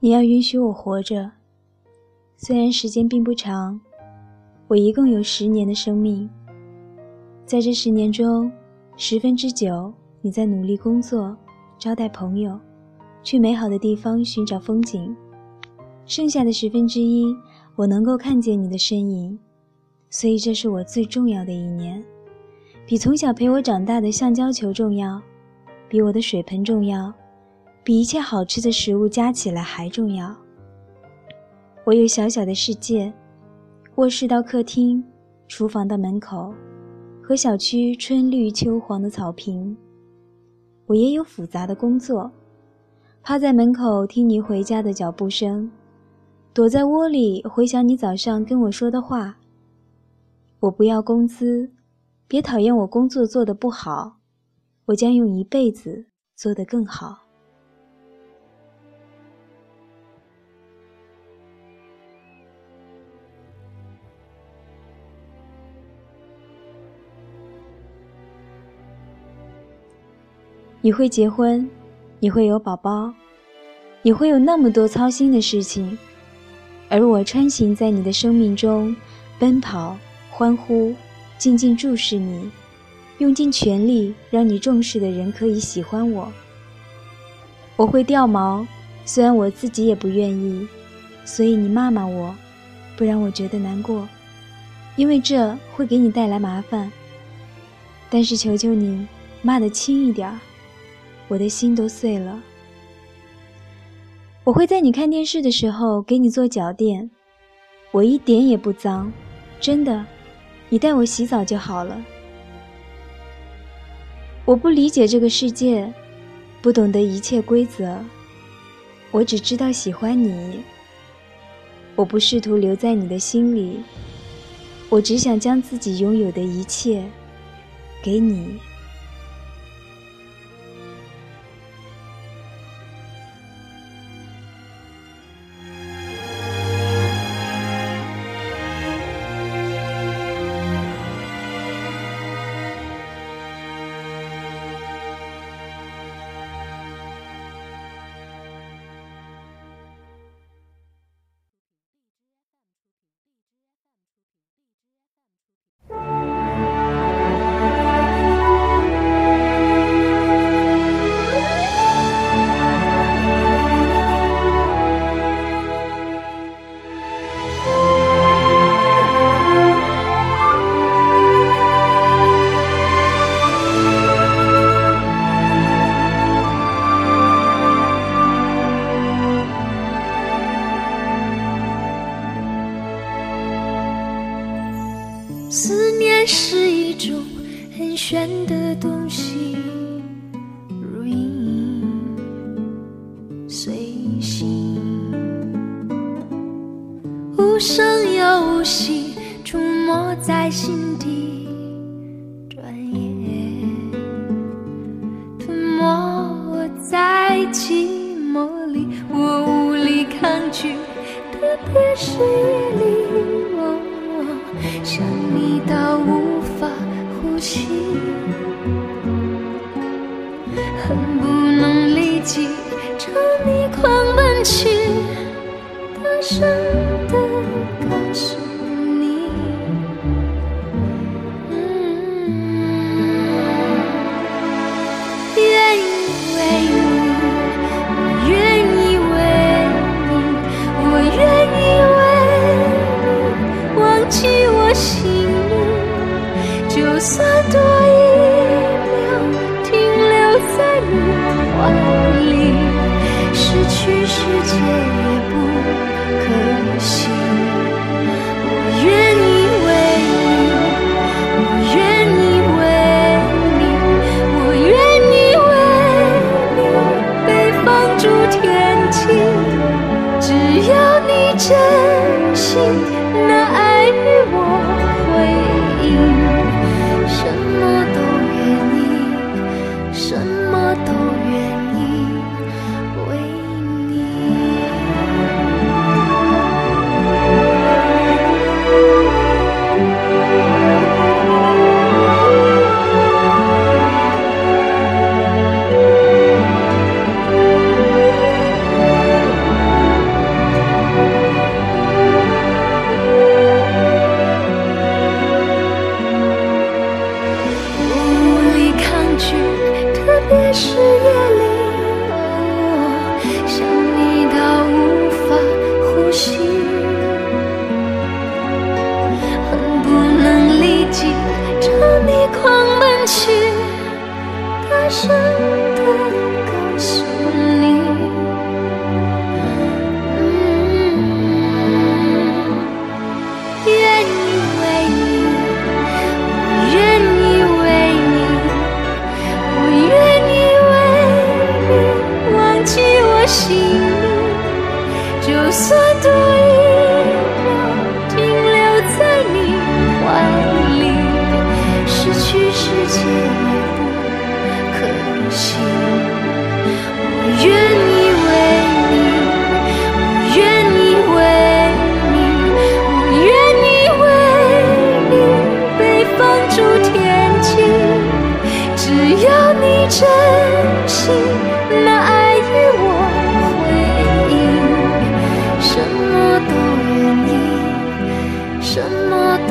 你要允许我活着，虽然时间并不长，我一共有十年的生命。在这十年中，十分之九你在努力工作、招待朋友、去美好的地方寻找风景，剩下的十分之一，我能够看见你的身影。所以，这是我最重要的一年，比从小陪我长大的橡胶球重要，比我的水盆重要，比一切好吃的食物加起来还重要。我有小小的世界，卧室到客厅，厨房到门口，和小区春绿秋黄的草坪。我也有复杂的工作，趴在门口听你回家的脚步声，躲在窝里回想你早上跟我说的话。我不要工资，别讨厌我工作做得不好，我将用一辈子做得更好。你会结婚，你会有宝宝，你会有那么多操心的事情，而我穿行在你的生命中，奔跑。欢呼，静静注视你，用尽全力让你重视的人可以喜欢我。我会掉毛，虽然我自己也不愿意，所以你骂骂我，不然我觉得难过，因为这会给你带来麻烦。但是求求你，骂得轻一点儿，我的心都碎了。我会在你看电视的时候给你做脚垫，我一点也不脏，真的。你带我洗澡就好了。我不理解这个世界，不懂得一切规则，我只知道喜欢你。我不试图留在你的心里，我只想将自己拥有的一切给你。是一种很玄的东西，如影随形，无声又无息，触摸在心底，转眼吞没在寂寞里，我无力抗拒，特别是夜里。想你到无法呼吸，恨不能立即朝你狂奔去，于世界也不可惜，我愿意为你，我愿意为你，我愿意为你被放逐天际，只要你真心。那爱。真的告诉你愿意为你我愿意为你我愿意为你忘记我姓名就算要你真心，那爱与我回应，什么都愿意，什么都